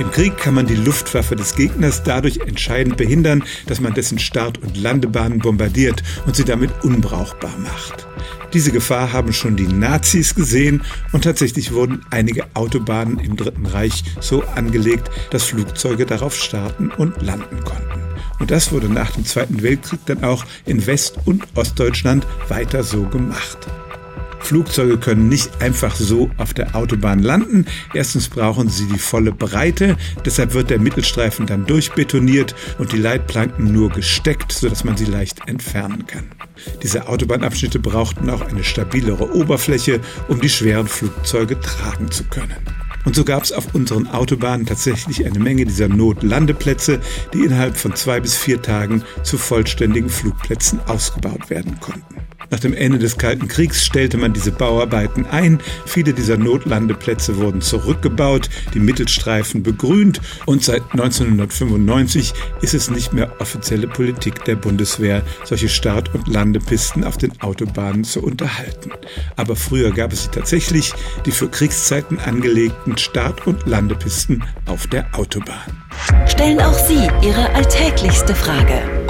Im Krieg kann man die Luftwaffe des Gegners dadurch entscheidend behindern, dass man dessen Start- und Landebahnen bombardiert und sie damit unbrauchbar macht. Diese Gefahr haben schon die Nazis gesehen und tatsächlich wurden einige Autobahnen im Dritten Reich so angelegt, dass Flugzeuge darauf starten und landen konnten. Und das wurde nach dem Zweiten Weltkrieg dann auch in West- und Ostdeutschland weiter so gemacht. Flugzeuge können nicht einfach so auf der Autobahn landen. Erstens brauchen sie die volle Breite, deshalb wird der Mittelstreifen dann durchbetoniert und die Leitplanken nur gesteckt, sodass man sie leicht entfernen kann. Diese Autobahnabschnitte brauchten auch eine stabilere Oberfläche, um die schweren Flugzeuge tragen zu können. Und so gab es auf unseren Autobahnen tatsächlich eine Menge dieser Notlandeplätze, die innerhalb von zwei bis vier Tagen zu vollständigen Flugplätzen ausgebaut werden konnten. Nach dem Ende des Kalten Kriegs stellte man diese Bauarbeiten ein. Viele dieser Notlandeplätze wurden zurückgebaut, die Mittelstreifen begrünt und seit 1995 ist es nicht mehr offizielle Politik der Bundeswehr, solche Start- und Landepisten auf den Autobahnen zu unterhalten. Aber früher gab es sie tatsächlich, die für Kriegszeiten angelegten Start- und Landepisten auf der Autobahn. Stellen auch Sie Ihre alltäglichste Frage